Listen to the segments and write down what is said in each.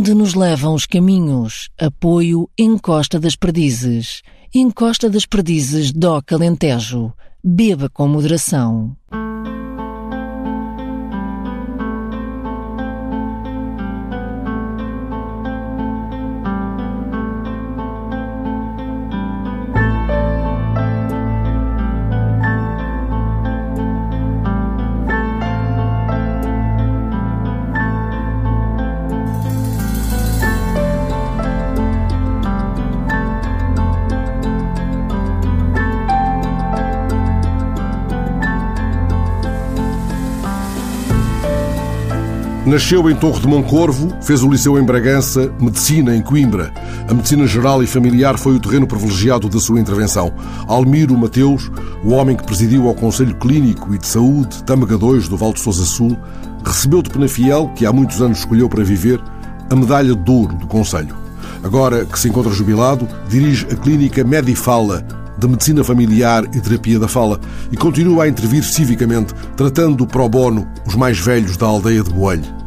Onde nos levam os caminhos? Apoio Encosta das Perdizes. Encosta das Perdizes, DOC Alentejo. Beba com moderação. Nasceu em Torre de Moncorvo, fez o liceu em Bragança, medicina em Coimbra. A medicina geral e familiar foi o terreno privilegiado da sua intervenção. Almiro Mateus, o homem que presidiu ao Conselho Clínico e de Saúde Tâmega II do Val de Sousa Sul, recebeu de Penafiel, que há muitos anos escolheu para viver, a medalha de ouro do Conselho. Agora que se encontra jubilado, dirige a clínica Medifala, de Medicina Familiar e Terapia da Fala e continua a intervir civicamente, tratando pro bono os mais velhos da aldeia de Boelho.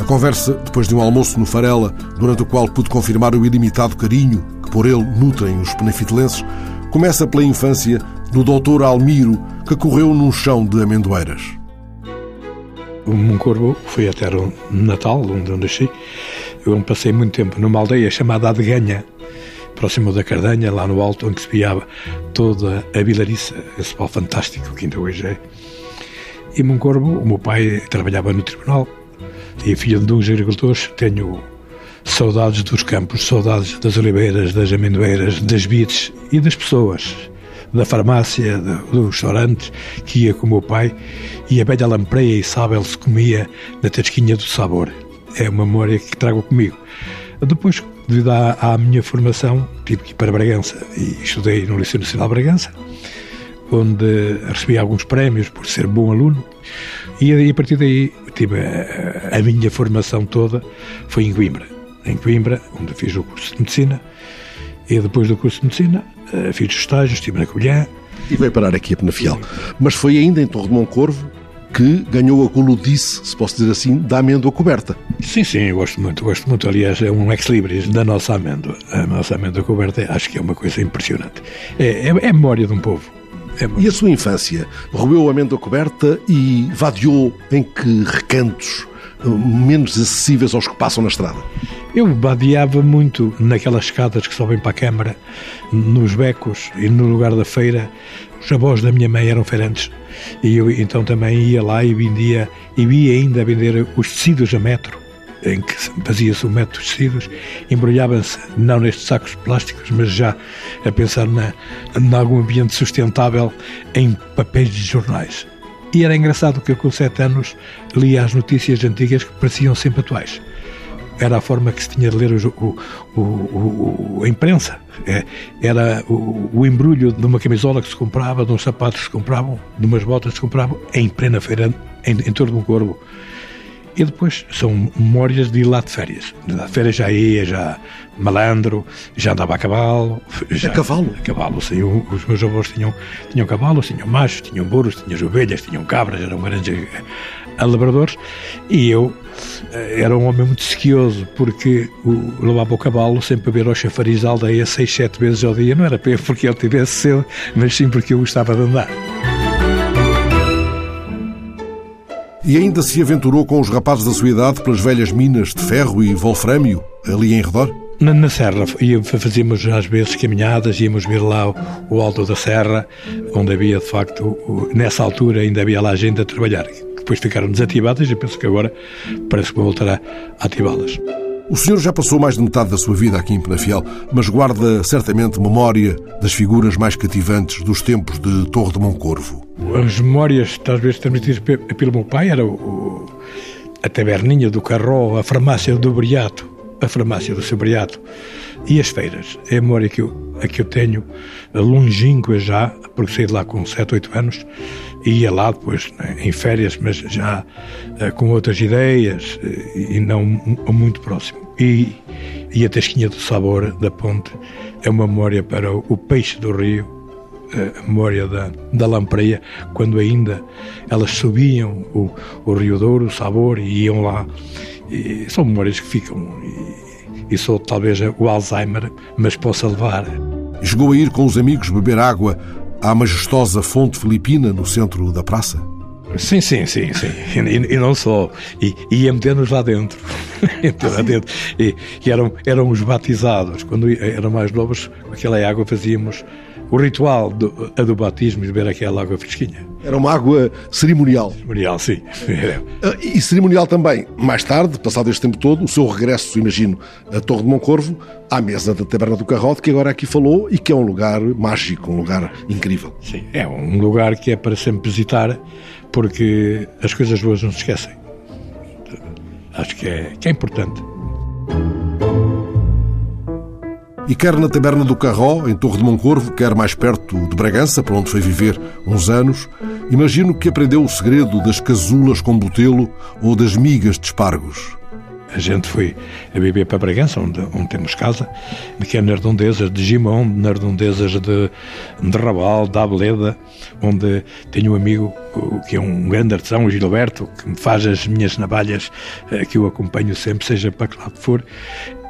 A conversa, depois de um almoço no Farela, durante o qual pude confirmar o ilimitado carinho que por ele nutrem os penafitelenses, começa pela infância do doutor Almiro, que correu num chão de amendoeiras. O Moncorvo foi a terra natal, onde eu nasci. Eu passei muito tempo numa aldeia chamada Adeganha, próximo da Cardanha, lá no alto, onde se viava toda a Vilariça, esse pau fantástico que ainda hoje é. E Moncorvo, o meu pai trabalhava no tribunal, e filho de uns agricultores, tenho saudades dos campos, saudades das oliveiras, das amendoeiras, das bites e das pessoas, da farmácia, dos restaurantes, que ia com o meu pai e a velha lampreia e sábel se comia na tasquinha do sabor. É uma memória que trago comigo. Depois, devido à, à minha formação, tive que ir para Bragança e estudei no Liceu Nacional de Bragança, onde recebi alguns prémios por ser bom aluno. E a partir daí tive a, a, minha formação toda foi em Coimbra. Em Coimbra, onde fiz o curso de Medicina. E depois do curso de Medicina, eh, fiz os estágios, estive na Covilhã. E veio parar aqui a Penafiel. Mas foi ainda em Torre de Moncorvo que ganhou a coludice, se posso dizer assim, da amêndoa coberta. Sim, sim, eu gosto muito, gosto muito. Aliás, é um ex-libris da nossa amêndoa. A nossa amêndoa coberta acho que é uma coisa impressionante. É, é, é a memória de um povo. É e a sua infância? Roeu a amêndoa coberta e vadiou em que recantos eh, menos acessíveis aos que passam na estrada? Eu vadiava muito naquelas escadas que sobem para a Câmara, nos becos e no lugar da feira. Os avós da minha mãe eram feirantes e eu então também ia lá e vendia, e via ainda vender os tecidos a metro em que fazia-se o método de tecidos, embrulhava-se não nestes sacos plásticos, mas já a pensar na, em algum ambiente sustentável em papéis de jornais. E era engraçado que eu, com sete anos, lia as notícias antigas que pareciam sempre atuais. Era a forma que se tinha de ler o, o, o, a imprensa. É, era o, embrulho de uma camisola que se comprava, de uns sapatos que se compravam, de umas botas que se compravam, em plena feira, em, em torno um corvo. E depois são memórias de ir lá de férias. De férias já ia, já malandro, já andava a cavalo. Já, a cavalo? A cavalo, sim. Os meus avós tinham, tinham cavalos, tinham machos, tinham burros, tinham ovelhas, tinham cabras, eram grandes eh, labradores. E eu eh, era um homem muito sequioso, porque o, levava o cavalo sempre a ver ao chafariz da aldeia seis, sete vezes ao dia. Não era porque ele tivesse cedo, mas sim porque eu gostava de andar. E ainda se aventurou com os rapazes da sua idade pelas velhas minas de ferro e wolframio, ali em redor? Na, na Serra, fazíamos às vezes caminhadas, íamos ver lá o, o, Alto da Serra, onde havia de facto, o, nessa altura ainda havia lá gente a trabalhar. Depois ficaram desativadas e penso que agora parece que vou voltar a ativá-las. O senhor já passou mais de metade da sua vida aqui em Penafiel, mas guarda certamente memória das figuras mais cativantes dos tempos de Torre de Moncorvo. As memórias, talvez transmitidas pelo meu pai, era o, a taberninha do Carró, a farmácia do Briato, a farmácia do seu Briato e as feiras. É a memória que eu, a que eu tenho longínqua já, porque saí de lá com 7, 8 anos e ia lá depois né, em férias, mas já uh, com outras ideias uh, e não muito próximo. E, e a tasquinha do sabor da ponte é uma memória para o, o peixe do rio, uh, a memória da, da lampreia, quando ainda elas subiam o, o Rio Douro, o sabor, e iam lá E são memórias que ficam. E, e sou talvez o Alzheimer, mas posso levar. Chegou a ir com os amigos beber água à majestosa fonte filipina no centro da praça? Sim, sim, sim, sim. E, e não só. E ia meter-nos lá dentro. lá dentro. E, e, eram, eram os batizados. Quando eram mais novos, aquela água fazíamos o ritual do, a do batismo, beber aquela água fresquinha. Era uma água cerimonial. Cerimonial, sim. Ah, e cerimonial também, mais tarde, passado este tempo todo, o seu regresso, imagino, à Torre de Moncorvo, à mesa da Taberna do Carrote, que agora aqui falou e que é um lugar mágico, um lugar incrível. Sim, é um lugar que é para sempre visitar, porque as coisas boas não se esquecem. Acho que é, que é importante. E quer na taberna do Carró, em Torre de Moncorvo, quer mais perto de Bragança, para onde foi viver uns anos, imagino que aprendeu o segredo das casulas com botelo ou das migas de espargos. A gente foi a viver para Bragança, onde, onde temos casa, que é nas redondezas de Gimão, nas redondezas de, de Raval, da Abeleda, onde tenho um amigo que é um grande artesão, o Gilberto, que me faz as minhas navalhas, eh, que eu acompanho sempre, seja para que lado for,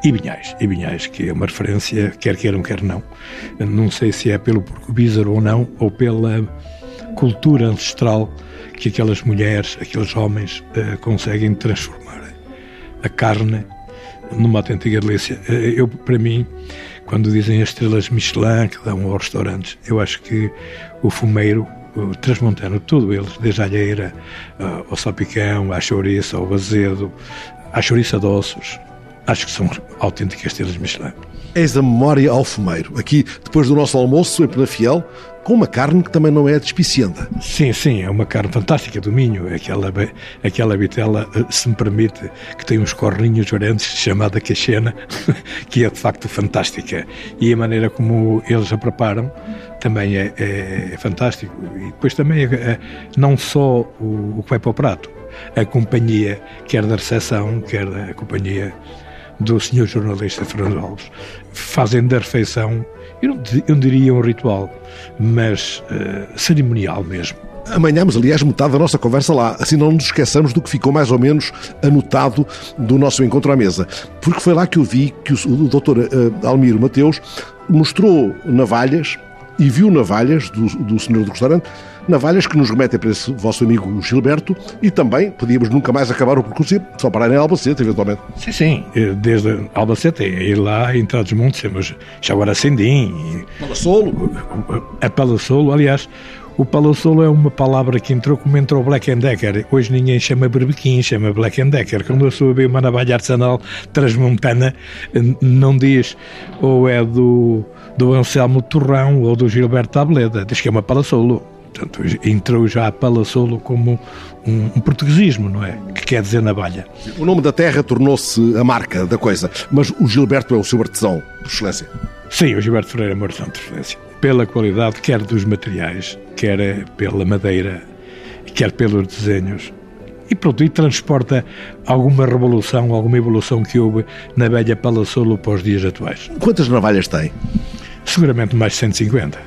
e Vinhais, e Vinhais, que é uma referência, quer queiram, quer não. Não sei se é pelo porco ou não, ou pela cultura ancestral que aquelas mulheres, aqueles homens uh, conseguem transformar a carne numa autêntica delícia. Uh, eu, para mim, quando dizem as estrelas Michelin que dão aos restaurantes, eu acho que o fumeiro o transmontano, tudo eles, desde a alheira uh, ao salpicão, à chouriça, ao azedo, à chouriça de ossos, acho que são autênticas estrelas Michelin. Eis a memória ao fumeiro. Aqui, depois do nosso almoço, em Penafiel, com uma carne que também não é despicienta. Sim, sim, é uma carne fantástica do Minho. Aquela, aquela vitela, eh, se me permite, que tem uns corninhos grandes, chamada cachena, que é de facto fantástica. E a maneira como eles a preparam também é, é, é fantástico. E depois também, é, é, não só o, o que vai para o prato, a companhia, quer da recepção, quer da companhia do senhor jornalista Fernando Alves, fazem da refeição, eu não, eu não diria um ritual, mas uh, cerimonial mesmo. Amanhamos, aliás, metade da nossa conversa lá, assim não nos esqueçamos do que ficou mais ou menos anotado do nosso encontro à mesa. Porque foi lá que eu vi que o, o doutor uh, Almiro Mateus mostrou navalhas e viu navalhas do, do senhor do restaurante navalhas que nos remetem para esse vosso amigo Gilberto e também podíamos nunca mais acabar o percurso só parar em Albacete, eventualmente. Sim, sim, desde Albacete, ir lá em Trás Montes, temos já agora Sendim. Palassolo. A Palassolo, aliás, o Palassolo é uma palavra que entrou como entrou Black Decker. Hoje ninguém chama berbequim, chama Black Decker. Quando eu sou a ver uma navalha artesanal transmontana, não diz ou é do, do Anselmo Torrão ou do Gilberto Tableda, diz que é uma Palassolo. Portanto, entrou já a Palassolo como um, um, portuguesismo, não é? Que quer dizer navalha. O nome da terra tornou-se a marca da coisa, mas o Gilberto é o seu artesão, por excelência. Sim, o Gilberto Freire é o artesão, por excelência. Pela qualidade, quer dos materiais, quer pela madeira, quer pelos desenhos. E pronto, e transporta alguma revolução, alguma evolução que houve na velha Palassolo para os dias atuais. Quantas navalhas tem? Seguramente mais de 150.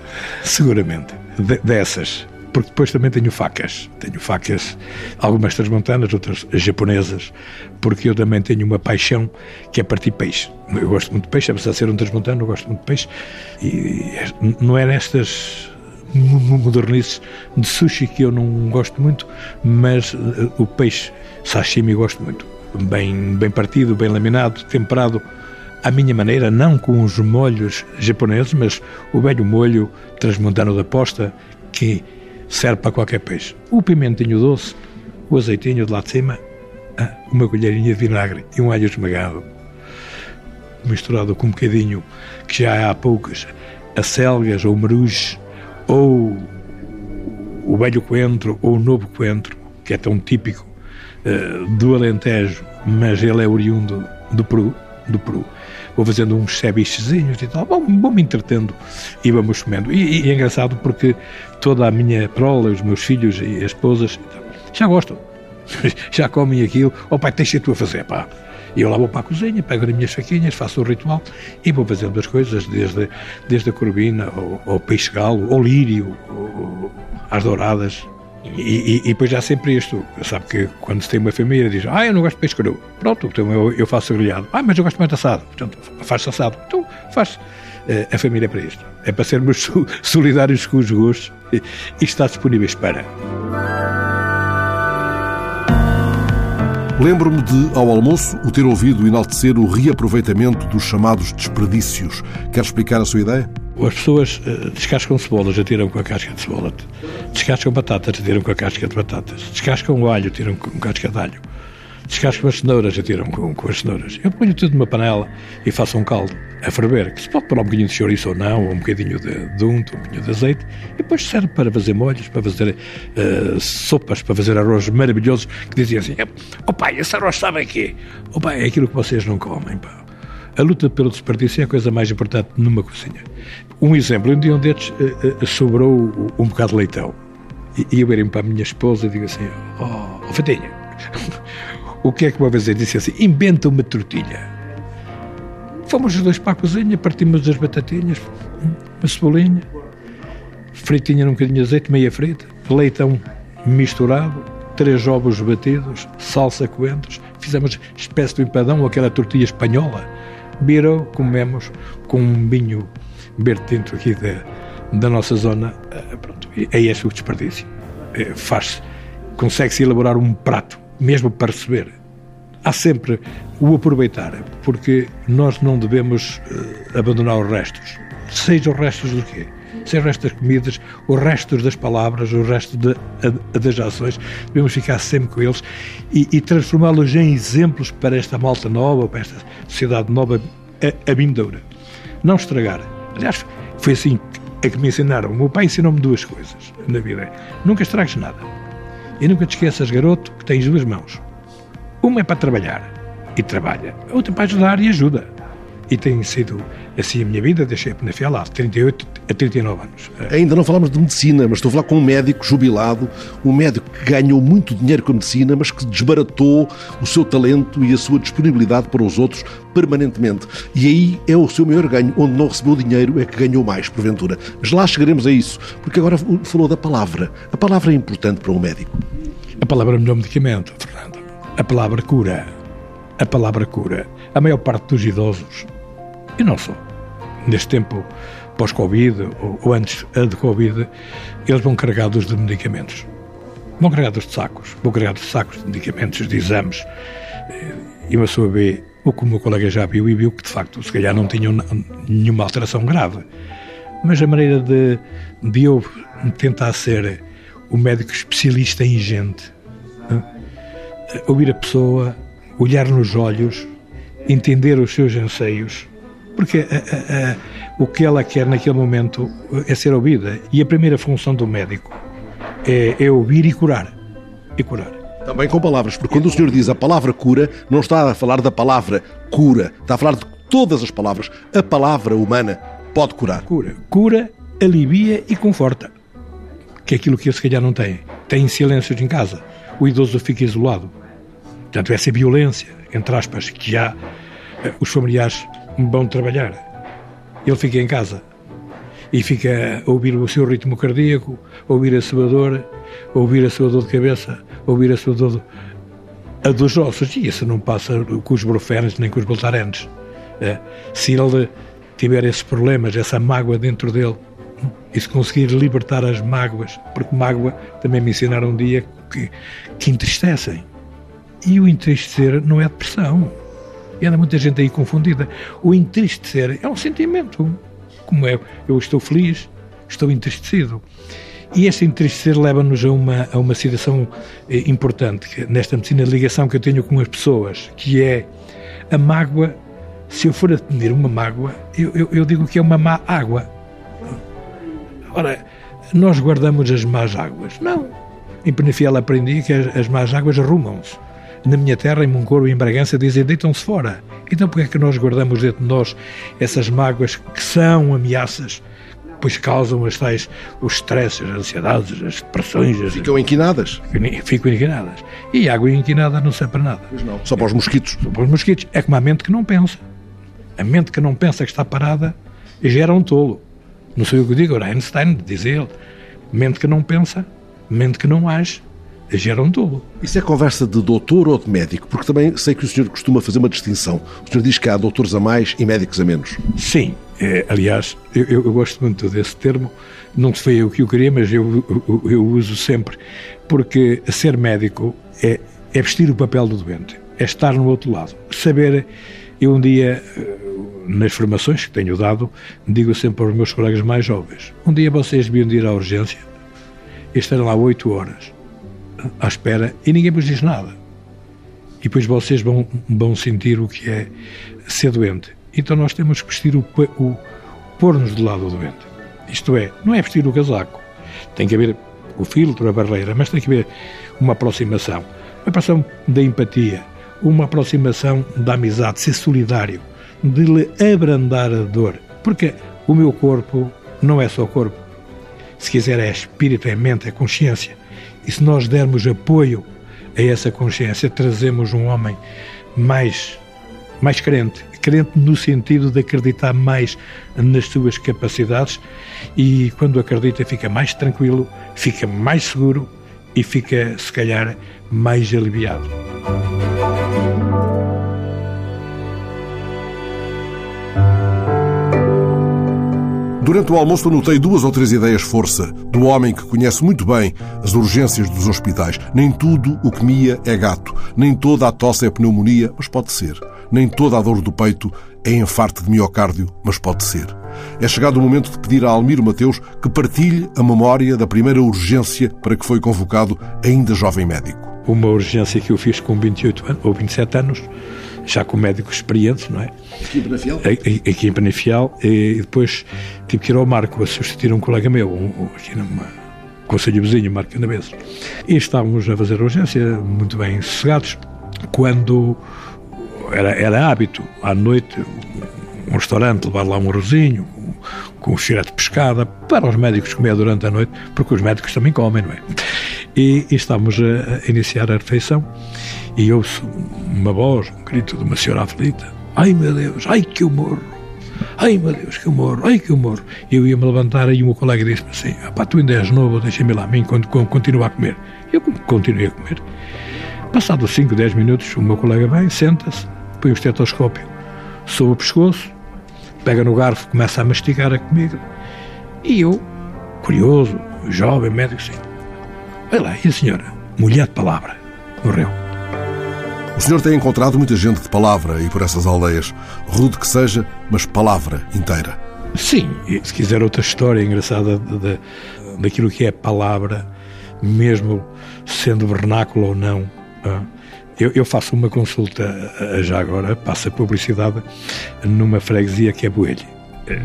Seguramente de, dessas. Porque depois também tenho facas. Tenho facas, algumas transmontanas, outras japonesas, porque eu também tenho uma paixão que é partir peixe. Eu gosto muito de peixe, apesar de ser um transmontano, eu gosto muito de peixe. E não é nestas modernices de sushi que eu não gosto muito, mas eh, o peixe sashimi gosto muito. Bem, bem partido, bem laminado, temperado à minha maneira, não com os molhos japoneses, mas o velho molho transmontano da posta que serve para qualquer peixe. O pimentinho doce, o azeitinho de lá de cima, ah, uma colherinha de vinagre e um alho esmagado, misturado com um bocadinho que já há poucas, acelgas ou meruje, ou o velho coentro ou o novo coentro, que é tão típico uh, do Alentejo, mas ele é oriundo do Peru, do Peru vou fazendo uns cebichezinhos e tal, vou, vou me entretendo e vamos comendo. E, e, é engraçado porque toda a minha prole, os meus filhos e as esposas, já gostam, já comem aquilo, oh, pai, deixa tu a fazer, pá. E eu lá vou para a cozinha, pego as minhas faquinhas, faço o ritual e vou fazendo as coisas, desde, desde a corvina, ao, peixe galo, ao lírio, às douradas, E, e, e, depois há sempre isto. Sabe que quando se tem uma família, diz: Ah, eu não gosto de peixe cru. Pronto, então eu, eu faço grelhado. Ah, mas eu gosto muito assado. Portanto, faz assado. Então, faz. Uh, a família é para isto. É para sermos solidários com os gostos e, e está disponíveis para. Lembro-me de, ao almoço, o ter ouvido enaltecer o reaproveitamento dos chamados desperdícios. Quer explicar a sua ideia? As pessoas uh, descascam cebolas, atiram com a casca de cebola. Descascam batatas, atiram com a casca de batatas. Descascam alho, atiram com a casca de alho. Descascam as cenouras, atiram com, com as cenouras. Eu ponho tudo numa panela e faço um caldo a ferver, que se pode pôr um bocadinho de chouriço ou não, ou um bocadinho de, de unto, um bocadinho de azeite, e depois serve para fazer molhos, para fazer uh, sopas, para fazer arroz maravilhosos, que diziam assim, oh pai, esse arroz sabe aqui? Oh pai, é aquilo que vocês não comem, pá. A luta pelo desperdício é a coisa mais importante numa cozinha. Um exemplo, um dia um destes uh, uh, sobrou um bocado de leitão. E, e eu irei para a minha esposa e digo assim, oh, oh Fatinha, o que é que uma vez eu disse assim, inventa uma tortilha. Fomos os dois para a cozinha, partimos as batatinhas, uma cebolinha, fritinha num bocadinho de azeite, meia frita, leitão misturado, três ovos batidos, salsa coentros, fizemos espécie de empadão aquela tortilha espanhola virou, comemos com um vinho verde tinto aqui da, da nossa zona. Eh, pronto, é este o desperdício. Eh, faz consegue-se elaborar um prato, mesmo para receber. Há sempre o aproveitar, porque nós não devemos uh, abandonar os restos. Seja os restos do quê? Seja os restos das comidas, os restos das palavras, os restos de, a, das ações, devemos ficar sempre com eles e, e transformá-los em exemplos para esta malta nova, para esta sociedade nova, a, a vindoura. Não estragar. Aliás, foi assim que, me ensinaram. O meu pai ensinou-me duas coisas na vida. Nunca estragues nada. E nunca te esqueças, garoto, que tens duas mãos. Uma é para trabalhar e trabalha. A outra para ajudar e ajuda. E tem sido assim a minha vida, deixei a Penafiel de 38 a 39 anos. Ainda não falamos de medicina, mas estou a falar com um médico jubilado, um médico que ganhou muito dinheiro com a medicina, mas que desbaratou o seu talento e a sua disponibilidade para os outros permanentemente. E aí é o seu maior ganho, onde não recebeu dinheiro é que ganhou mais, porventura. Mas lá chegaremos a isso, porque agora falou da palavra. A palavra é importante para um médico. A palavra é o melhor medicamento, Fernando. A palavra cura. A palavra cura. A maior parte dos idosos e não só. Neste tempo pós-Covid ou, antes de Covid, eles vão carregados de medicamentos. Vão carregados de sacos, vão carregados de sacos de medicamentos, de exames. E uma pessoa vê o que o meu colega já viu e viu que, de facto, se calhar não tinham nenhuma alteração grave. Mas a maneira de, de eu tentar ser o médico especialista em gente, né? ouvir a pessoa, olhar nos olhos, entender os seus anseios, porque a, a, a, o que ela quer naquele momento é ser ouvida. E a primeira função do médico é, é ouvir e curar. E curar. Também com palavras, porque quando o senhor diz a palavra cura, não está a falar da palavra cura, está a falar de todas as palavras. A palavra humana pode curar. Cura. Cura, alivia e conforta. Que é aquilo que eu se calhar não tem. Tem silêncios em casa. O idoso fica isolado. Portanto, essa violência, entre aspas, que há, eh, os familiares vão trabalhar. Ele fica em casa e fica a ouvir o seu ritmo cardíaco, ouvir a sua dor, ouvir a sua dor de cabeça, ouvir a sua dor a dos ossos. E isso não passa com os brofenes nem com os voltarenses. É. Se ele tiver esses problemas, essa mágoa dentro dele, e se conseguir libertar as mágoas, porque mágoa também me ensinaram um dia que, que entristecem. E o entristecer não é depressão. E anda muita gente aí confundida. O entristecer é um sentimento. Como é, eu estou feliz, estou entristecido. E esse entristecer leva-nos a uma, a uma situação eh, importante que, nesta medicina, a ligação que eu tenho com as pessoas, que é a mágoa. Se eu for atender uma mágoa, eu, eu, eu digo que é uma má água. Ora, nós guardamos as más águas. Não. Em Penafiel aprendi que as, as más águas arrumam-se na minha terra, em Moncoro e em Bragança, dizem deitam-se fora. Então por que é que nós guardamos dentro de nós essas mágoas que são ameaças, pois causam as tais, os stresses, as ansiedades, as depressões. As... Ficam inquinadas. Ficam inquinadas. E água inquinada não serve para nada. Pois não. Só para os mosquitos. Só para os mosquitos. É como a mente que não pensa. A mente que não pensa que está parada gera um tolo. Não sei o que digo, Einstein diz ele. Mente que não pensa mente que não age, geram tudo. Isso é conversa de doutor ou de médico? Porque também sei que o senhor costuma fazer uma distinção. O senhor diz que há doutores a mais e médicos a menos. Sim, é, aliás, eu, eu, gosto muito desse termo. Não foi o que eu queria, mas eu, eu, eu uso sempre. Porque ser médico é, é vestir o papel do doente, é estar no outro lado. Saber. Eu um dia, eh, nas formações que tenho dado, digo sempre aos meus colegas mais jovens: um dia vocês deviam ir à urgência e estarem lá oito horas à espera e ninguém vos diz nada. E depois vocês vão, vão sentir o que é ser doente. Então nós temos que vestir o, o pôr-nos do lado do doente. Isto é, não é vestir o casaco. Tem que haver o filtro, a barreira, mas tem que haver uma aproximação. Uma aproximação da empatia, uma aproximação da amizade, ser solidário, de lhe abrandar a dor. Porque o meu corpo não é só corpo. Se quiser é espírito, é mente, é consciência. E se nós dermos apoio a essa consciência, trazemos um homem mais, mais crente, crente no sentido de acreditar mais nas suas capacidades e quando acredita fica mais tranquilo, fica mais seguro e fica, se calhar, mais aliviado. Durante o almoço anotei duas ou três ideias força do homem que conhece muito bem as urgências dos hospitais. Nem tudo o que mia é gato, nem toda a tosse é pneumonia, mas pode ser. Nem toda a dor do peito é infarto de miocárdio, mas pode ser. É chegado o momento de pedir a Almiro Mateus que partilhe a memória da primeira urgência para que foi convocado ainda jovem médico. Uma urgência que eu fiz com 28 anos, ou 27 anos, já com médicos experientes, não é? Aqui em Penafiel? Aqui em Penafiel, e depois tive que ir ao Marco a substituir um colega meu, um, aqui numa conselho vizinho, Marco Canabeses. E estávamos a fazer a urgência, muito bem sossegados, quando era, era hábito, à noite, um restaurante, levar lá um rosinho, com um cheiro de pescada, para os médicos comer durante a noite, porque os médicos também comem, não é? E, estávamos a, a iniciar a refeição e ouço uma voz, um grito de uma senhora aflita. Ai meu Deus, ai que eu morro. Ai meu Deus, que eu morro, ai que eu morro. Eu ia-me levantar e o meu colega disse-me assim: pá, tu ainda és novo, deixa-me lá mim continua a comer. Eu continuei a comer. Passados 5, 10 minutos, o meu colega vem, senta-se, põe o estetoscópio sob o pescoço, pega no garfo, começa a mastigar a comida. E eu, curioso, jovem, médico, assim, olha lá, e a senhora, mulher de palavra, morreu. O senhor tem encontrado muita gente de palavra e por essas aldeias. Rude que seja, mas palavra inteira. Sim, e se quiser outra história engraçada de, de, daquilo que é palavra, mesmo sendo vernáculo ou não. Eu, eu faço uma consulta já agora, passa publicidade, numa freguesia que é Boelho.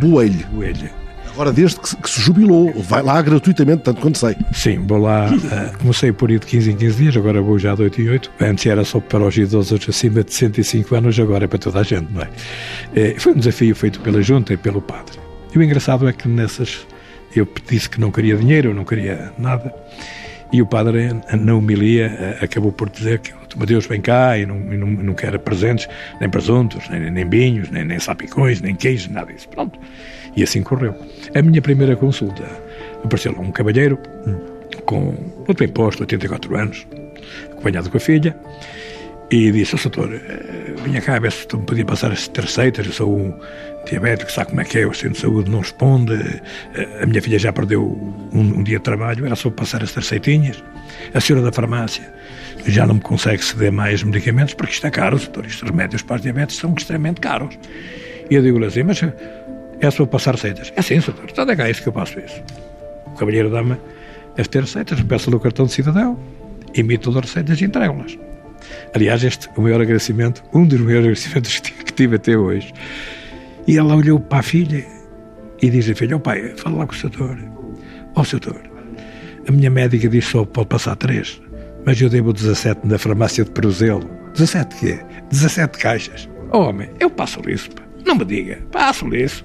Boelho? Boelho. Agora, desde que, que se jubilou, vai lá gratuitamente, tanto quanto sei. Sim, vou lá. Uh, comecei por ir de 15 em 15 dias, agora vou já de 8 em 8. Antes era só para os idosos acima de 65 anos, agora é para toda a gente, não é? é foi um desafio feito pela Junta e pelo padre. E o engraçado é que nessas. Eu disse que não queria dinheiro, não queria nada. E o padre, na homilia, eh, acabou por dizer que Deus vem cá e não, e não, não quer presentes, nem presuntos, nem, nem vinhos, nem, nem sapicões, nem queijo, nada disso. Pronto. E assim correu. A minha primeira consulta, apareceu lá um cavalheiro com outro bem posto, 84 anos, acompanhado com a filha, e disse, oh, doutor, eh, vinha cá ver se me podia passar as receitas, eu sou um diabético, sabe como é que é, o centro de saúde não responde, eh, a minha filha já perdeu um, um dia de trabalho, era só passar as receitinhas. A senhora da farmácia já não me consegue ceder mais medicamentos porque isto é caro, doutor, estes remédios para os diabetes são extremamente caros. E eu digo-lhe assim, mas é só passar receitas. É sim, doutor, está cá, é isso que eu passo isso. O cavalheiro dá-me as ter receitas, peço-lhe o cartão de cidadão, emito as receitas e entrego-las. Aliás, este o maior agradecimento, um dos maiores agradecimentos que tive até hoje. E ela olhou para a filha e diz filha, oh, pai, fala lá com o doutor. Ó oh, doutor, a minha médica disse só pode passar três, mas eu devo 17 na farmácia de Peruzelo. 17 quê? 17 caixas. Oh, homem, eu passo-lhe isso, pá. Não me diga, passo-lhe isso.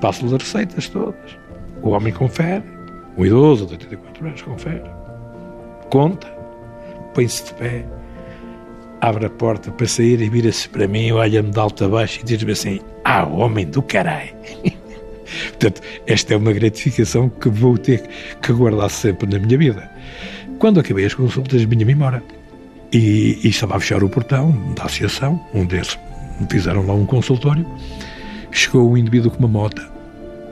Passo-lhe as receitas todas. O homem confere, o idoso de 84 anos confere, conta, põe-se de pé, abre a porta para sair e vira-se para mim, olha-me de alto a baixo e diz-me assim: Ah, homem do caralho! Portanto, esta é uma gratificação que vou ter que guardar sempre na minha vida. Quando acabei as consultas, vinha-me embora. E, e, estava a fechar o portão da associação, um me fizeram lá um consultório. Chegou um indivíduo com uma moto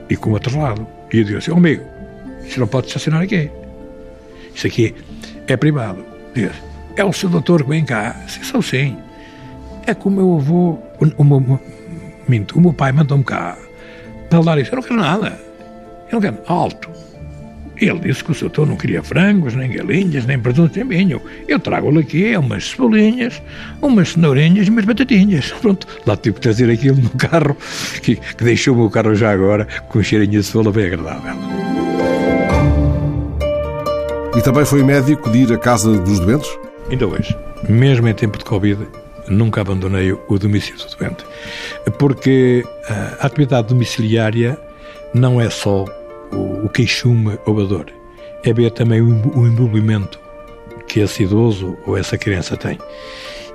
e com outro lado. E eu disse oh, amigo, você não pode estacionar aqui. Isso aqui é privado. Diz, é o seu doutor que vem cá. Sim, sou sim. É que o meu avô, o, o, meu, minto, o meu pai mandou-me cá para dar isso. Eu não quero nada. Eu não quero alto. Ele disse que o seu não queria frangos, nem galinhas, nem presunto, nem vinho. Eu trago-lhe aqui umas cebolinhas, umas cenourinhas e umas batatinhas. Pronto, lá tive que trazer aquilo no carro, que, que deixou o meu carro já agora com um cheirinho de cebola bem agradável. E também foi médico de ir à casa dos doentes? Ainda hoje, mesmo em tempo de Covid, nunca abandonei o domicílio do doente. Porque a atividade domiciliária não é só o queixume ou a dor, é ver também o envolvimento que esse idoso ou essa criança tem.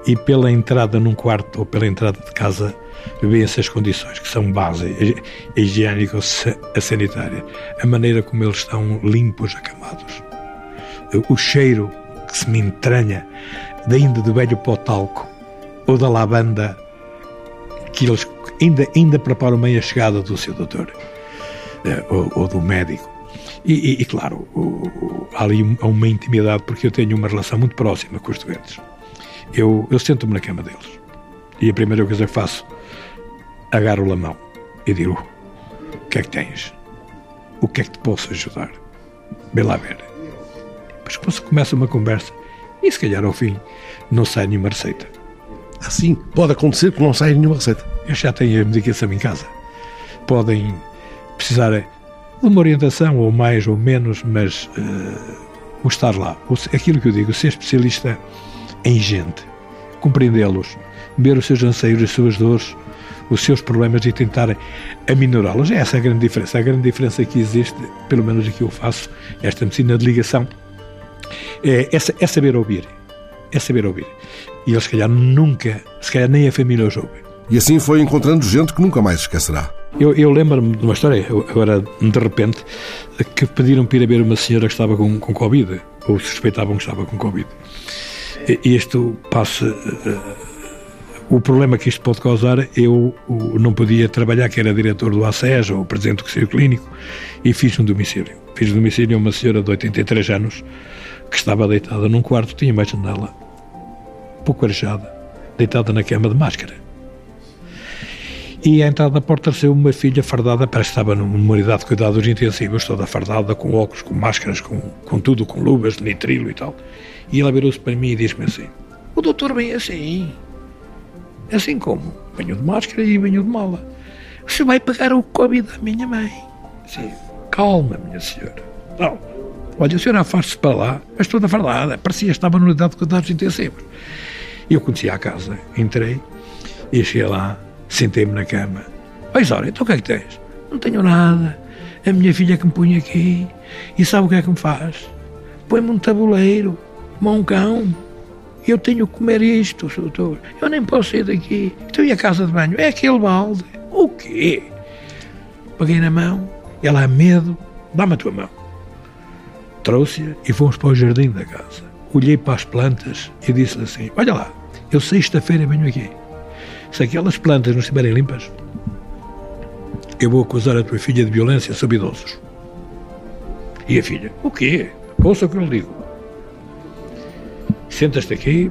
E pela entrada num quarto ou pela entrada de casa, vêem-se as condições que são base, a higiênica a maneira como eles estão limpos, acamados, o cheiro que se me entranha, ainda do velho pó talco ou da lavanda que eles ainda, ainda preparam bem a chegada do seu doutor ou, ou do médico. E, e, e claro, o, há ali uma intimidade porque eu tenho uma relação muito próxima com os doentes. Eu, eu sento-me na cama deles e a primeira coisa que faço, agarro-lhe a mão e digo: O que é que tens? O que é que te posso ajudar? Vê lá ver. Depois começa uma conversa e se calhar ao fim não sai nenhuma receita. Assim, pode acontecer que não saia nenhuma receita. Eu já tenho a medicação em casa. Podem precisar de uma orientação, ou mais ou menos, mas uh, o estar lá. Aquilo que eu digo, ser especialista em gente, compreendê-los, ver os seus anseios, as suas dores, os seus problemas e tentar aminorá-los. É essa a grande diferença. A grande diferença que existe, pelo menos aqui eu faço, esta medicina de ligação, é, é, é saber ouvir. É saber ouvir. E eles, se calhar, nunca, se calhar nem a família os ouve. E assim foi encontrando gente que nunca mais esquecerá. Eu, eu lembro-me de uma história, agora de repente, que pediram para ir a ver uma senhora que estava com, com Covid, ou suspeitavam que estava com Covid. E isto passa. Uh, o problema que isto pode causar, eu não podia trabalhar, que era diretor do ACES, ou presidente do Conselho Clínico, e fiz um domicílio. Fiz um domicílio a uma senhora de 83 anos, que estava deitada num quarto, tinha uma janela pouco arejada, deitada na cama de máscara. E à entrada da porta recebeu uma filha fardada, parece que estava numa unidade de cuidados intensivos, toda fardada, com óculos, com máscaras, com, com tudo, com luvas, nitrilo e tal. E ela virou-se para mim e disse-me assim: O doutor vem assim. Assim como? Venho de máscara e venho de mala. Você vai pagar o Covid da minha mãe. Sim, calma, minha senhora. Não. Olha, a senhora afasta-se para lá, mas toda fardada. Parecia que estava na unidade de cuidados intensivos. Eu conhecia a casa, entrei e cheguei lá, sentei-me na cama. Oi, Zora, então o que é que tens? Não tenho nada. A minha filha que me punha aqui. E sabe o que é que me faz? Põe-me um tabuleiro, um cão. Eu tenho que comer isto, doutor. Eu nem posso sair daqui. Então e a casa de banho? É aquele balde. O quê? Paguei na mão. Ela, a medo, dá-me a tua mão. Trouxe-a e fomos para o jardim da casa. Olhei para as plantas e disse assim: Olha lá, eu sexta-feira venho aqui. Se aquelas plantas não estiverem limpas, eu vou acusar a tua filha de violência sobre idosos. E a filha: O quê? Ouça o que eu lhe digo. Sentas-te aqui,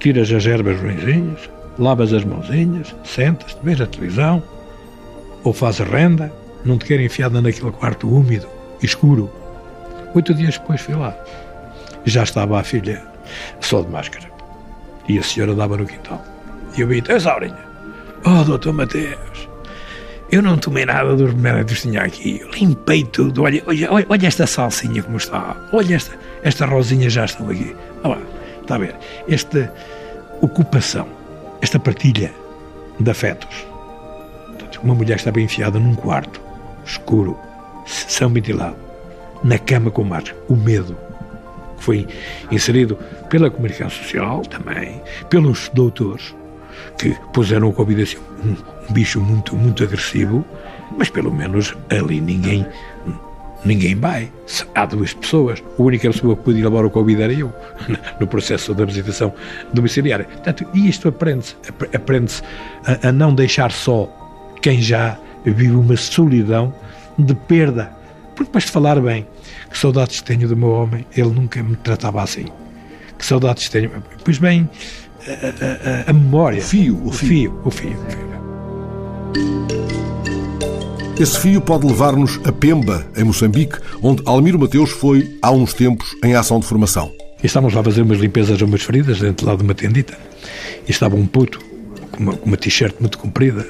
tiras as ervas ruinzinhas, lavas as mãozinhas, sentas-te, vês a televisão, ou fazes renda, não te querem enfiada naquele quarto úmido, escuro, Oito dias depois fui lá. Já estava a filha só de máscara. E a senhora dava no quintal. E eu vi, Tesaurinha, oh, doutor Mateus, eu não tomei nada dos remédios que tinha aqui. Eu limpei tudo. Olha, olha, olha esta salsinha como está. Olha esta, esta rosinha já estão aqui. Olha lá, está a ver? Esta ocupação, esta partilha de afetos. Uma mulher estava enfiada num quarto escuro, são ventilado na cama com máscara. O medo que foi inserido pela comunicação social também, pelos doutores, que puseram o Covid assim, um, um bicho muito, muito agressivo, mas pelo menos ali ninguém ninguém vai. Há duas pessoas. A única pessoa que podia levar o Covid era eu, no processo da visitação domiciliária. Portanto, isto aprende-se. Aprende-se a, a, não deixar só quem já vive uma solidão de perda. Porque de falar bem, que saudades tenho do meu homem, ele nunca me tratava assim. Que saudades tenho. Pois bem, a, a, a memória. O fio, o, o fio. fio. O fio, o fio. Esse fio pode levar-nos a Pemba, em Moçambique, onde Almiro Mateus foi há uns tempos em ação de formação. Estávamos lá a fazer umas limpezas a umas feridas dentro lá de uma tendita. E estava um puto com uma, uma t-shirt muito comprida.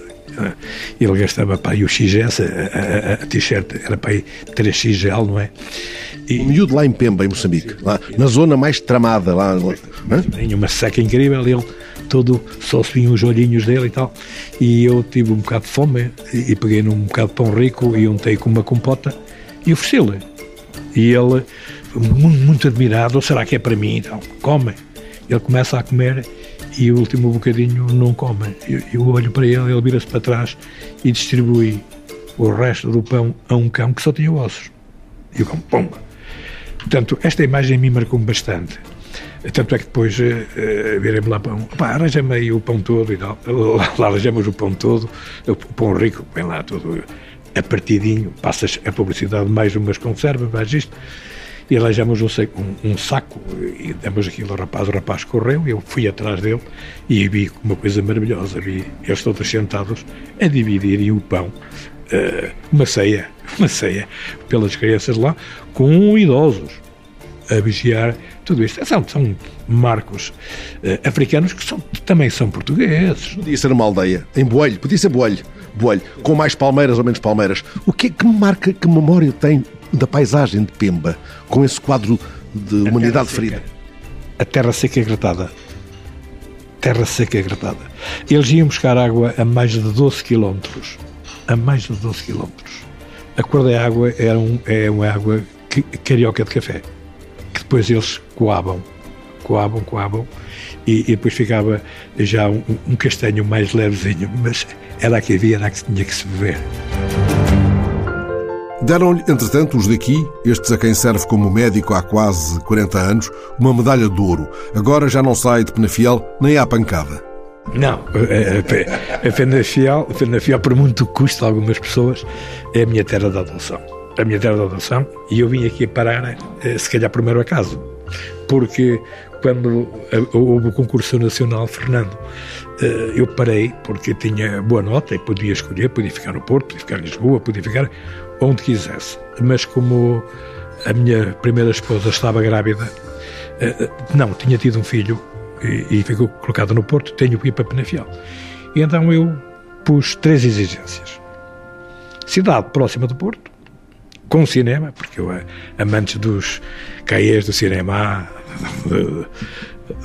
Ele gastava para aí o XS, a, a, a t-shirt era para aí 3XL, não é? E... Um miúdo lá em Pemba, em Moçambique, lá, na zona mais tramada. Lá, Tinha uma seca incrível, ele todo, só se vinham os olhinhos dele e tal. E eu tive um bocado de fome e, e peguei num bocado de pão rico e untei com uma compota e ofereci-lhe. E ele, muito, muito admirado, será que é para mim? Então, come. Ele começa a comer e o último bocadinho não come. Eu, eu olho para ele, ele vira-se para trás e distribui o resto do pão a um cão que só tinha ossos. E o cão, pomba. Portanto, esta imagem me marcou bastante. Tanto é que depois uh, virei-me lá pão, pá, arranja-me aí o pão todo e tal. Lá, lá arranjamos o pão todo, o pão rico, vem lá tudo a partidinho, passas a publicidade mais umas conservas, mais isto, e arranjamos um, um, um, saco e demos aquilo ao rapaz, o rapaz correu, eu fui atrás dele e vi uma coisa maravilhosa, vi eles todos sentados a dividirem o pão, uh, uma ceia, uma ceia pelas crianças lá, com idosos, a vigiar tudo isto. São, são marcos uh, africanos que são, também são portugueses. Podia ser uma aldeia, em Boelho, podia ser Boelho, Boelho, com mais palmeiras ou menos palmeiras. O que é que marca, que memória tem da paisagem de Pemba, com esse quadro de humanidade ferida? A terra seca e gratada. Terra seca e gratada. Eles iam buscar água a mais de 12 quilómetros. A mais de 12 quilómetros. A cor da água era um, é uma água carioca de café depois eles coavam, coavam, coavam, e, e depois ficava já um, um, castanho mais levezinho, mas era a que havia, era a que tinha que se beber. Deram-lhe, entretanto, os daqui, estes a quem serve como médico há quase 40 anos, uma medalha de ouro. Agora já não sai de Penafiel nem à pancada. Não, a Penafiel, a Penafiel, por muito custo a algumas pessoas, é a minha terra de adoção. A minha terra de adoção. E eu vim aqui parar, eh, se calhar por mero acaso, porque quando houve o concurso nacional, Fernando, eh, eu parei porque tinha boa nota e podia escolher, podia ficar no Porto, podia ficar em Lisboa, podia ficar onde quisesse. Mas como a minha primeira esposa estava grávida, eh, não, tinha tido um filho e, ficou colocado no Porto, tenho que ir para Penafiel. E então eu pus três exigências. Cidade próxima do Porto, com cinema, porque eu, amantes dos cahiers do cinema, do,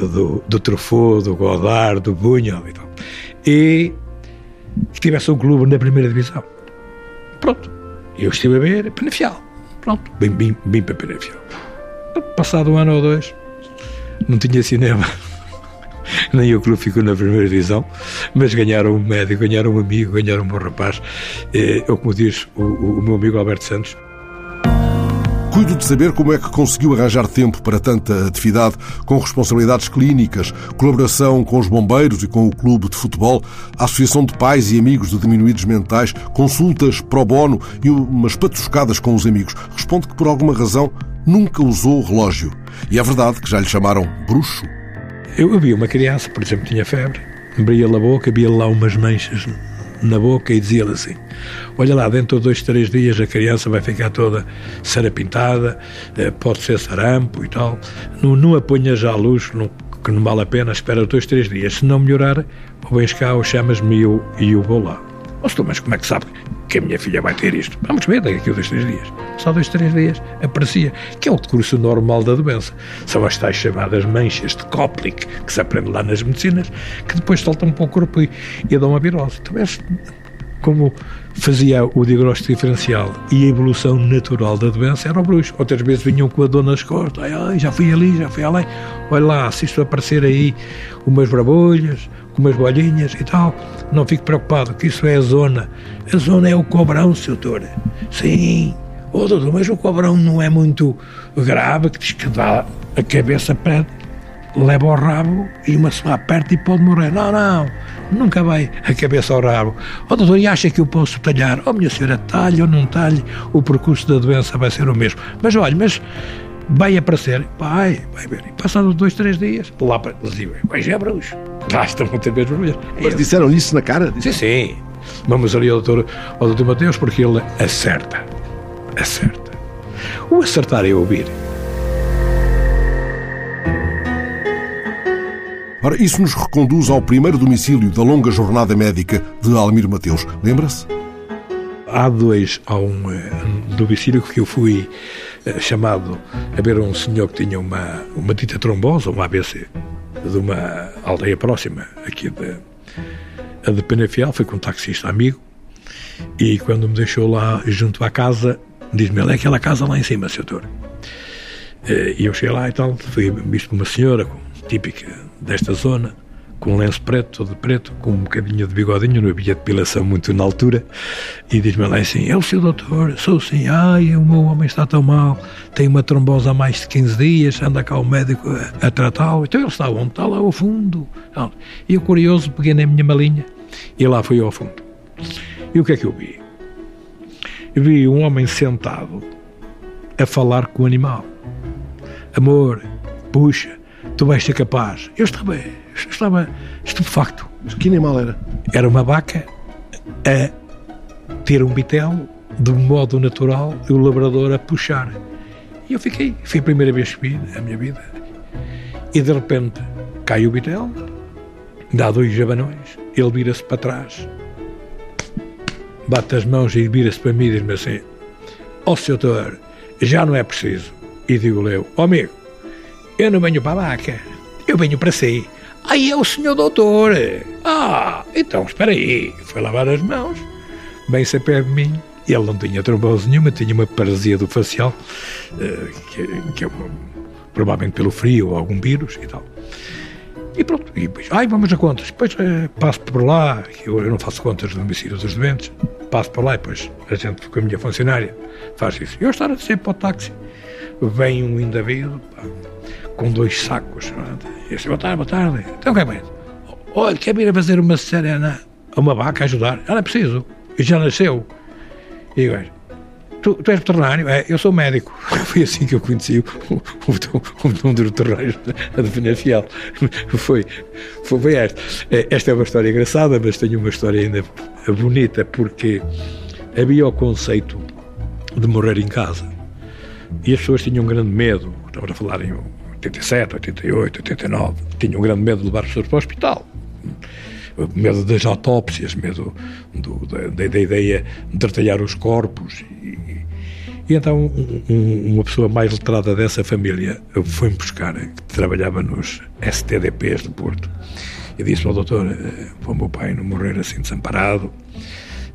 do, do Truffaut, do Godard, do Buñuel e tal. E que tivesse um clube na primeira divisão. Pronto. Eu estive a ver Penafiel. Pronto. Bem, bem, bem para Penafiel. Passado um ano ou dois, não tinha cinema. Nem o clube ficou na primeira divisão, mas ganharam um médico, ganharam um amigo, ganharam um bom rapaz. É, ou como diz o, o meu amigo Alberto Santos, Cuido de saber como é que conseguiu arranjar tempo para tanta atividade, com responsabilidades clínicas, colaboração com os bombeiros e com o clube de futebol, Associação de Pais e Amigos de Diminuídos Mentais, consultas pro bono e umas patuscadas com os amigos. Responde que por alguma razão nunca usou o relógio. E é verdade que já lhe chamaram bruxo. Eu vi uma criança, por exemplo, tinha febre, abria-lhe a boca, havia lá umas manchas na boca e dizia-lhe assim: Olha lá, dentro de dois, três dias a criança vai ficar toda sarapintada, eh, pode ser sarampo e tal. Não, não a à luz, não, que não vale a pena, espera dois, três dias. Se não melhorar, vens cá ou chamas-me e eu, e eu vou lá. Mas tu, mas como é que sabe que a minha filha vai ter isto? Vamos ver daqui a dois, três dias. Só dois, três dias aparecia, que é o curso normal da doença. São as tais chamadas manchas de Koplik, que se aprende lá nas medicinas, que depois saltam para o corpo e, e dão a virose. Tu vês como fazia o diagnóstico diferencial e a evolução natural da doença era o bruxo. Outras vezes vinham com a dor nas costas, ai, ai, já fui ali, já fui além. Olha lá, se isto aparecer aí umas brabolhas, umas bolinhas e tal. Não fique preocupado, que isso é a zona. A zona é o cobrão, seu doutor. Sim. Oh, doutor, mas o cobrão não é muito grave, que diz que dá a cabeça para leva ao rabo e uma se aperta e pode morrer. Não, não, nunca vai a cabeça ao rabo. Oh, doutor, e acha que eu posso talhar? Oh minha senhora, talhe ou não talhe, o percurso da doença vai ser o mesmo. Mas olha, mas vai aparecer, vai, vai ver. E passados dois, três dias, lá para eles dizem, vai já é bruxo. Lá estão muitas vezes bruxos. Mas disseram isso na cara? Sim, sim. Vamos ali ao doutor, ao doutor Mateus porque ele acerta. Acerta. O acertar é ouvir. Ora, isso nos reconduz ao primeiro domicílio da longa jornada médica de Almir Mateus. Lembra-se? Há dois. Há um uh, domicílio que eu fui chamado a ver um senhor que tinha uma, uma dita trombose, uma ABC, de uma aldeia próxima, aqui de, a de Penafiel. Foi com um taxista amigo. E quando me deixou lá junto à casa, diz-me: é aquela casa lá em cima, seu doutor. Eh, e eu cheguei lá e tal, fui visto por uma senhora típica desta zona, com um lenço preto, todo preto, com um bocadinho de bigodinho, não havia depilação muito na altura, e diz-me lá assim, é o seu doutor, sou sim, ai, o meu homem está tão mal, tem uma trombose há mais de 15 dias, anda cá o médico a, a tratá-lo, então ele está onde? Está lá ao fundo. E eu, curioso, peguei na minha malinha, e lá fui ao fundo. E o que é que eu vi? Eu vi um homem sentado a falar com o animal. Amor, puxa, tu vais ser capaz. Eu estava, estava estupefacto. Mas que animal era? Era uma vaca a ter um bitel de modo natural e o labrador a puxar. E eu fiquei, foi a primeira vez que vi na minha vida. E de repente cai o bitel, dá dois jabanões, ele vira-se para trás, bate as mãos e vira-se para mim e diz-me assim: Ó oh, senhor, já não é preciso. E digo-lhe eu: Ó oh, amigo, eu não venho para a vaca, eu venho para si. Aí é o senhor doutor. Ah, então espera aí. Foi lavar as mãos, bem-se pé de mim. Ele não tinha trombose nenhuma, tinha uma paralisia do facial, eh, que, que é provavelmente pelo frio ou algum vírus e tal. E pronto, e depois, ai, vamos a contas. Depois eh, passo por lá, eu, eu não faço contas no domicílio dos doentes, passo por lá e depois a gente, com a minha funcionária, faz isso. Eu estar a descer para o táxi, vem um indivíduo, com dois sacos. E disse, boa tarde, boa tarde. Então, o que é mais? Olha, quer vir a fazer uma serena a uma vaca, ajudar? Ela é preciso. E já nasceu. E eu, tu, tu és veterinário? É, eu sou médico. Foi assim que eu conheci o, o, o dom dos veterinários a definir fiel. Foi, foi, foi esta. É, esta é uma história engraçada, mas tenho uma história ainda bonita, porque havia o conceito de morrer em casa. E as pessoas tinham um grande medo, estamos a falar em 87, 88, 89, tinham um grande medo de levar as pessoas para o hospital. Medo das autópsias, medo do, da, da, ideia de detalhar os corpos. E, e então um, um, uma pessoa mais letrada dessa família foi-me buscar, que trabalhava nos STDPs de Porto, e disse ao doutor, eh, para o meu pai não morrer assim desamparado,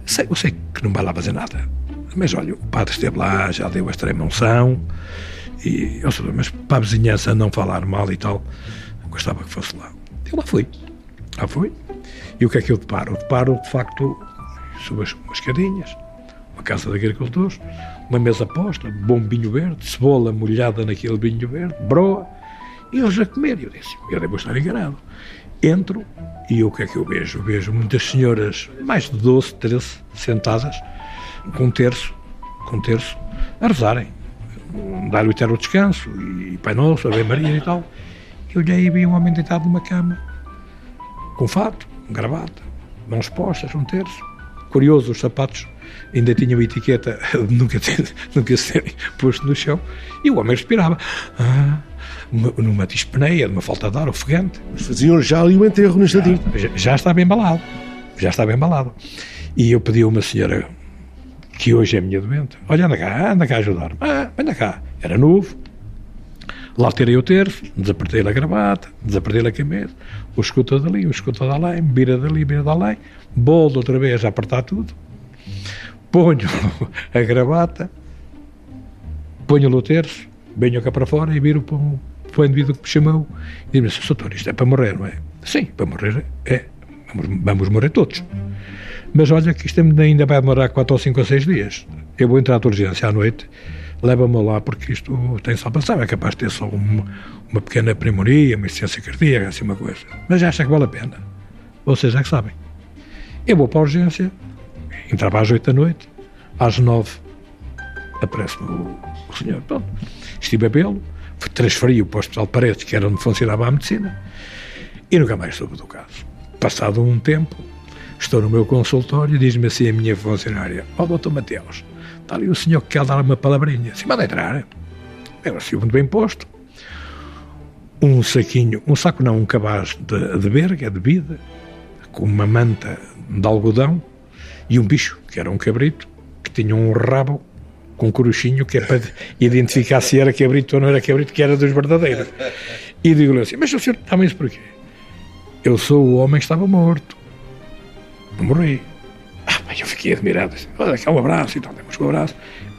sei, eu sei que não vai lá fazer nada, mas olha, o padre esteve lá, já deu a extrema unção, e eu sabia, mas para a vizinhança não falar mal e tal, gostava que fosse lá. Eu lá fui. Lá fui. E o que é que eu deparo? Eu deparo, de facto, sobre as escadinhas, uma casa de agricultores, uma mesa posta, bom vinho verde, cebola molhada naquele vinho verde, broa, e eles a comer. Eu disse, eu devo estar enganado. Entro e o que é que eu vejo? Vejo muitas senhoras, mais de 12, 13, sentadas, com um terço, com um terço, a rezarem dar o eterno descanso, e Pai Nosso, Ave Maria e tal. Eu olhei e vi um homem deitado numa cama, com fato, gravata, mãos postas, um terço. Curioso, os sapatos ainda tinham etiqueta de nunca, ter, nunca serem posto no chão, e o homem respirava. Ah, numa dispneia, numa falta de ar, ofegante. Mas faziam já ali o enterro no estadio. Já, já estava embalado. Já estava embalado. E eu pedi a uma senhora que hoje é minha doente. Olha, anda cá, anda cá ajudar-me. Ah, anda cá. Era novo. Lá tirei o terço, desapertei a gravata, desapertei a camisa, o escuta dali, o escuta dali, vira dali, vira dali, boldo outra vez a apertar tudo, ponho a gravata, ponho-lhe o terço, venho cá para fora e viro para o, para o indivíduo que me chamou e assim, doutor, isto é para morrer, não é? Sim, para morrer é. vamos, vamos morrer todos. Mas olha que isto ainda vai demorar 4 ou 5 ou 6 dias. Eu vou entrar de urgência à noite, leva-me lá porque isto tem só passar, é capaz de ter só uma, uma pequena pneumonia, uma insuficiência cardíaca, assim uma coisa. Mas acha que vale a pena. Vocês já que sabem. Eu vou para a urgência, entrava às 8 da noite, às 9 aparece-me o, o senhor. Pronto, estive a vê-lo, transferi-o para o Hospital de Paredes, que era onde funcionava a medicina, e nunca mais soube do caso. Passado um tempo, Estou no meu consultório e diz-me assim a minha funcionária: Ó, oh, doutor Mateus, está ali o senhor que quer dar uma palavrinha. Assim, manda entrar. Eu assim, muito bem posto. Um saquinho, um saco não, um cabaz de, de berga, de vida, com uma manta de algodão e um bicho, que era um cabrito, que tinha um rabo com um que é para identificar se era cabrito ou não era cabrito, que era dos verdadeiros. E digo-lhe assim, mas o senhor está-me isso porquê? Eu sou o homem que estava morto morri. Ah, eu fiquei admirado. Olha, cá um abraço e tal, demos um abraço.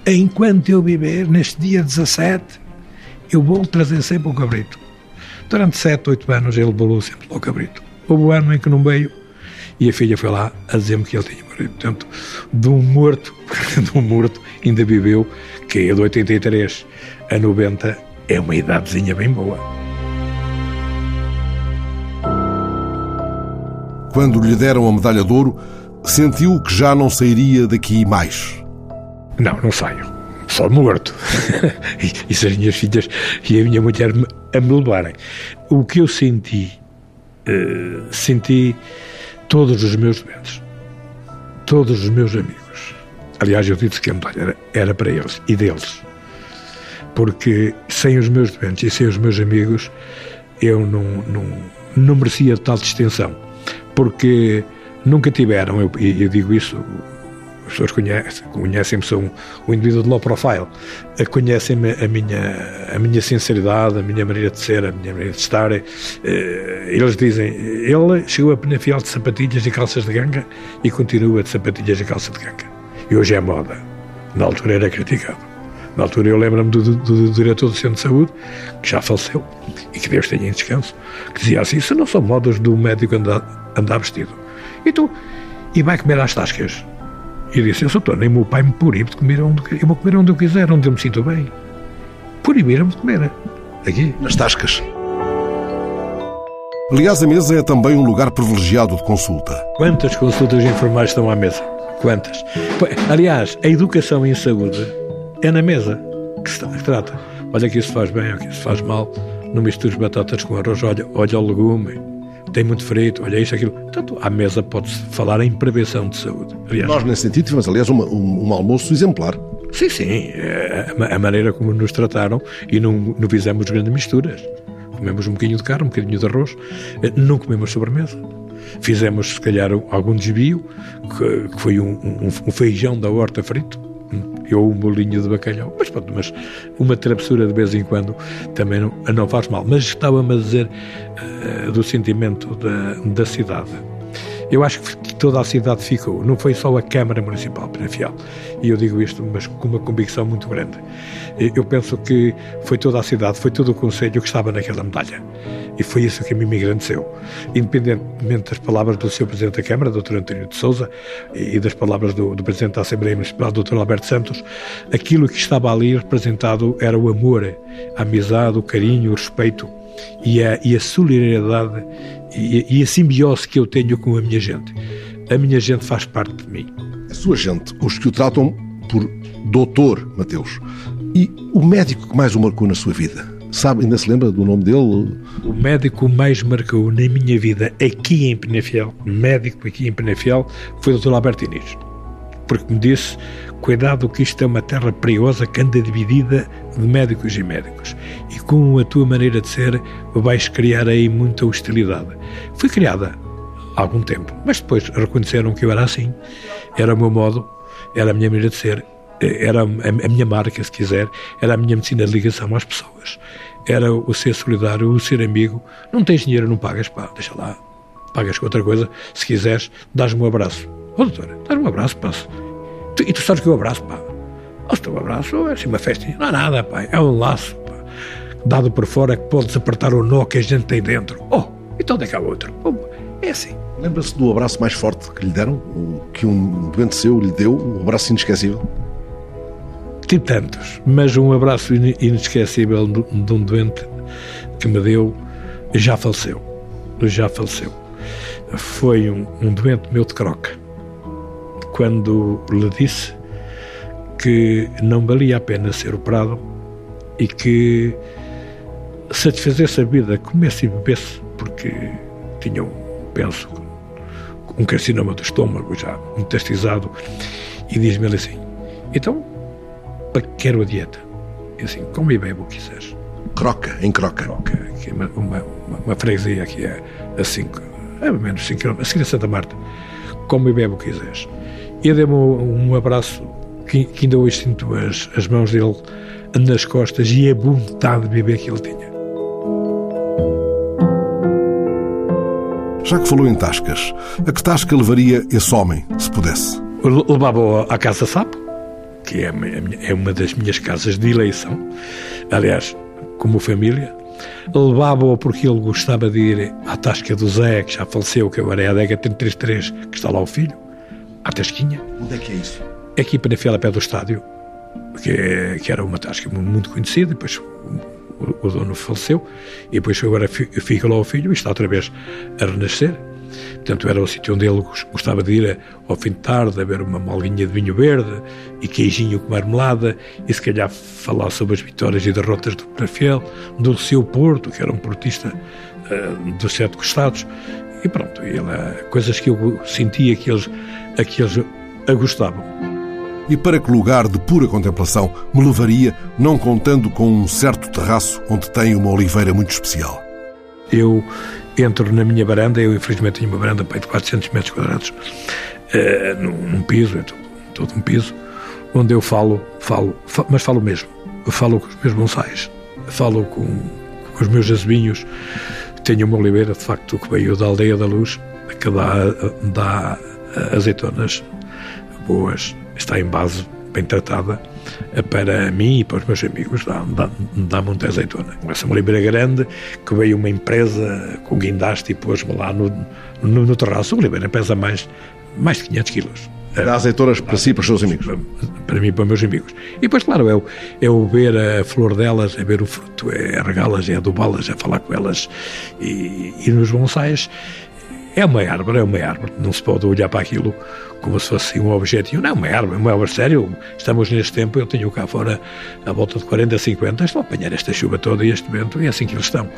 Enquanto eu viver, neste dia 17, eu vou trazer sempre o cabrito. Durante 7, 8 anos ele bolou sempre o cabrito. Houve um ano em que não veio e a filha foi lá a dizer-me que ele tinha morrido. Portanto, de um morto, de um morto, ainda viveu, que é de 83 a 90, é uma idadezinha bem boa. Quando lhe deram a medalha de ouro, sentiu que já não sairia daqui mais. Não, não saio. Só morto. e, se as minhas filhas e a minha mulher me, a me levarem. O que eu senti, uh, senti todos os meus doentes, todos os meus amigos. Aliás, eu disse que a medalha era, era para eles e deles. Porque sem os meus doentes e sem os meus amigos, eu não, não, não merecia tal distinção porque nunca tiveram, eu, eu digo isso, as pessoas conhecem, conhecem-me, sou um, um indivíduo de low profile, eh, conhecem-me a minha, a minha sinceridade, a minha maneira de ser, a minha maneira de estar. Eh, eles dizem, ele chegou a Penafiel de sapatilhas e calças de ganga e continua de sapatilhas e calças de ganga. E hoje é moda. Na altura era criticado. Na altura eu lembro-me do, do, do, diretor do Centro de Saúde, que já faleceu, e que Deus tenha em descanso, que dizia assim, isso não são modas do médico andar andar vestido. E tu? E vai comer às tascas. E disse, eu sou todo, nem meu pai me proíbe de comer onde eu vou comer onde eu quiser, onde eu me sinto bem. Proibiram-me de comer. Aqui. Nas tascas. Aliás, a mesa é também um lugar privilegiado de consulta. Quantas consultas informais estão à mesa? Quantas? Aliás, a educação em saúde é na mesa que se trata. Olha que isso faz bem, olha que isso faz mal. Não mistures batatas com arroz, olha, olha o legume tem muito frito, olha isto, aquilo. Portanto, à mesa pode-se falar em prevenção de saúde. Aliás, Nós, nesse sentido, tivemos, aliás, uma, um, um almoço exemplar. Sim, sim. É, a, maneira como nos trataram e não, não fizemos grandes misturas. Comemos um bocadinho de carne, um bocadinho de arroz, eh, não comemos sobremesa. Fizemos, se calhar, algum desvio, que, que foi um, um, um feijão da horta frito, ou um bolinho de bacalhau. Mas pronto, mas uma travessura de vez em quando também não, não faz mal. Mas estava-me a dizer uh, do sentimento da, da cidade. Eu acho que toda a cidade ficou, não foi só a Câmara Municipal Penafiel. E eu digo isto, mas com uma convicção muito grande. Eu penso que foi toda a cidade, foi todo o Conselho que estava naquela medalha. E foi isso que a mim me engrandeceu. Independentemente das palavras do seu Presidente da Câmara, Dr. António de Souza, e das palavras do, do Presidente da Assembleia Municipal, Dr. Alberto Santos, aquilo que estava ali representado era o amor, a amizade, o carinho, o respeito e a, e a solidariedade e, e a simbiose que eu tenho com a minha gente. A minha gente faz parte de mim. A sua gente, os que o tratam por doutor Mateus. E o médico que mais o marcou na sua vida? Sabe, ainda se lembra do nome dele? O médico mais marcou na minha vida aqui em Penafiel, médico aqui em Penafiel, foi o Dr. Alberto Inês. Porque me disse, cuidado que isto é uma terra perigosa que anda dividida de médicos e médicos. E com a tua maneira de ser vais criar aí muita hostilidade. Foi criada há algum tempo, mas depois reconheceram que eu era assim. Era o meu modo, era a minha maneira de ser era a minha marca, se quiser, era a minha medicina de ligação às pessoas. Era o ser solidário, o ser amigo. Não tens dinheiro, não pagas, pá, deixa lá. Pagas com outra coisa, se quiseres, dás-me um abraço. Ó, oh, doutora, dás-me um abraço, pá. E tu sabes que eu abraço, pá. O teu abraço é assim uma festinha. Não há nada, pá. É um laço, pá. Dado por fora que podes apertar o nó que a gente tem dentro. Oh, então onde é que há outro? É assim. Lembra-se do abraço mais forte que lhe deram? Que um doente seu lhe deu? Um abraço inesquecível? Tive tantos, mas um abraço inesquecível de um doente que me deu já faleceu. Já faleceu. Foi um, um doente meu de croca. Quando lhe disse que não valia a pena ser operado e que satisfazesse a vida, comesse e bebesse, porque tinha, um, penso, um carcinoma do estômago já metastizado, e diz-me ele assim, então, para que quero a dieta? E assim, come e bebe o que quiseres. Croca, em Croca. Croca, que é uma, uma, uma, freguesia aqui a, a cinco, a menos 5 km, a seguir a Santa Marta. Come e bebe o que quiseres. E deu-me um, abraço que, que, ainda hoje sinto as, as mãos dele nas costas e a vontade de beber que ele tinha. Já que falou em tascas, a que tasca levaria esse homem, se pudesse? Levava à Casa Sapo, que é, é uma das minhas casas de eleição. Aliás, como família. Levava-o porque ele gostava de ir à Tasca do Zé, que já faleceu, que agora é a adega 333, que está lá o filho, à Tasquinha. Onde é que é isso? É aqui para a pé do estádio, que, é, que era uma tasca muito conhecida, depois o, o, dono faleceu, e depois agora fica lá o filho e está outra vez a renascer. Portanto, era o sítio onde ele gostava de ir ao fim de tarde, a ver uma malguinha de vinho verde e queijinho com marmelada, e se calhar falar sobre as vitórias e derrotas do Penafiel, do seu Porto, que era um portista uh, dos sete costados, e pronto, ele, coisas que eu sentia que eles, a que eles a gostavam. E para que lugar de pura contemplação me levaria, não contando com um certo terraço onde tem uma oliveira muito especial? Eu entro na minha varanda, eu infelizmente tenho uma varanda de 400 metros quadrados, uh, num piso, é todo, todo, um piso, onde eu falo, falo, falo, mas falo mesmo. Eu falo com os meus bonsais, falo com, com os meus azebinhos. Tenho uma oliveira, de facto, que veio da Aldeia da Luz, que dá, dá azeitonas boas, está em base, bem tratada para mim e para os meus amigos dá, dá, dá muita azeitona. Essa libra grande que veio uma empresa com guindaste e pôs-me lá no, no, no terraço. O libra pesa mais, mais de 500 quilos. Dá azeitonas para si e para os seus amigos? Para, para mim e para os meus amigos. E depois, claro, é o, é o ver a flor delas, é ver o fruto, é regá-las, é adubá-las, é falar com elas. E, e nos bonsais é uma árvore, é uma árvore. Não se pode olhar para aquilo como se fosse um objetivo. Não, é uma árvore, uma árvore sério. Estamos neste tempo, eu tenho cá fora a volta de 40, 50, estou a apanhar esta chuva toda e este vento, e é assim que eles estão.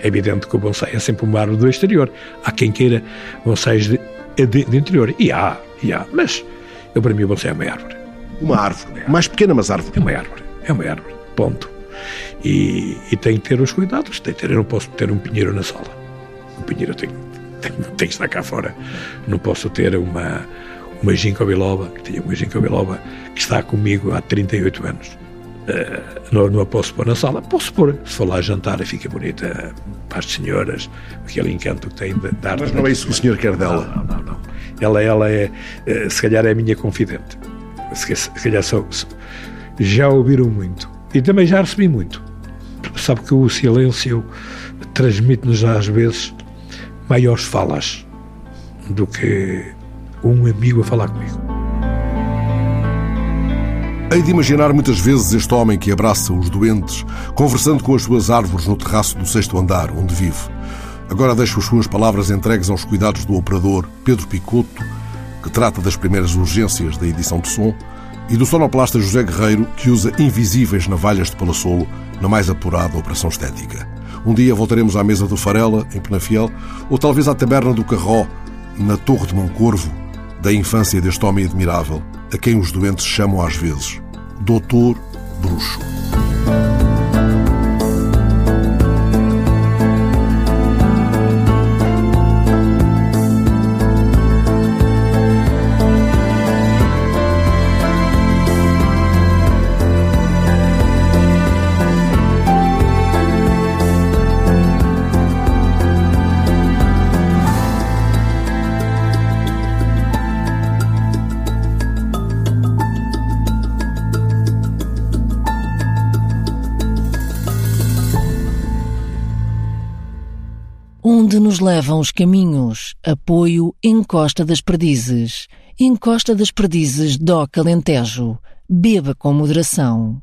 É evidente que o bonsai é sempre uma árvore do exterior. Há quem queira bonsais de, de, de interior. E há, e há. Mas eu, para mim, o bonsai é uma árvore. Uma árvore. Mais pequena, mas árvore. É uma árvore. É uma árvore. Ponto. E, e tem que ter os cuidados. Tem que ter, eu não posso ter um pinheiro na sala. O pinheiro tem tem, tem que estar cá fora. Não posso ter uma, uma ginkgo biloba, que tinha uma ginkgo biloba, que está comigo há 38 anos. Uh, não, não a posso pôr na sala. Posso pôr, se for lá jantar e fica bonita para as senhoras, aquele encanto que tem de dar. Mas não é isso que o senhor quer dela? Não, não, não. Ela, ela é, uh, se calhar, é a minha confidente. Se, se calhar só, já ouviram muito. E também já recebi muito. Sabe que o silêncio transmite-nos às vezes maiores falas do que um amigo a falar comigo. Hei de imaginar muitas vezes este homem que abraça os doentes, conversando com as suas árvores no terraço do sexto andar, onde vive. Agora deixo as suas palavras entregues aos cuidados do operador Pedro Picoto, que trata das primeiras urgências da edição de som, e do sonoplasta José Guerreiro, que usa invisíveis navalhas de palassolo na mais apurada operação estética. Um dia voltaremos à mesa do Farela, em Penafiel, ou talvez à taberna do Carró, na Torre de Moncorvo, da infância deste homem admirável, a quem os doentes chamam às vezes Doutor Bruxo. Levam os caminhos? Apoio Encosta das Perdizes. Encosta das Perdizes, DOC Alentejo. Beba com moderação.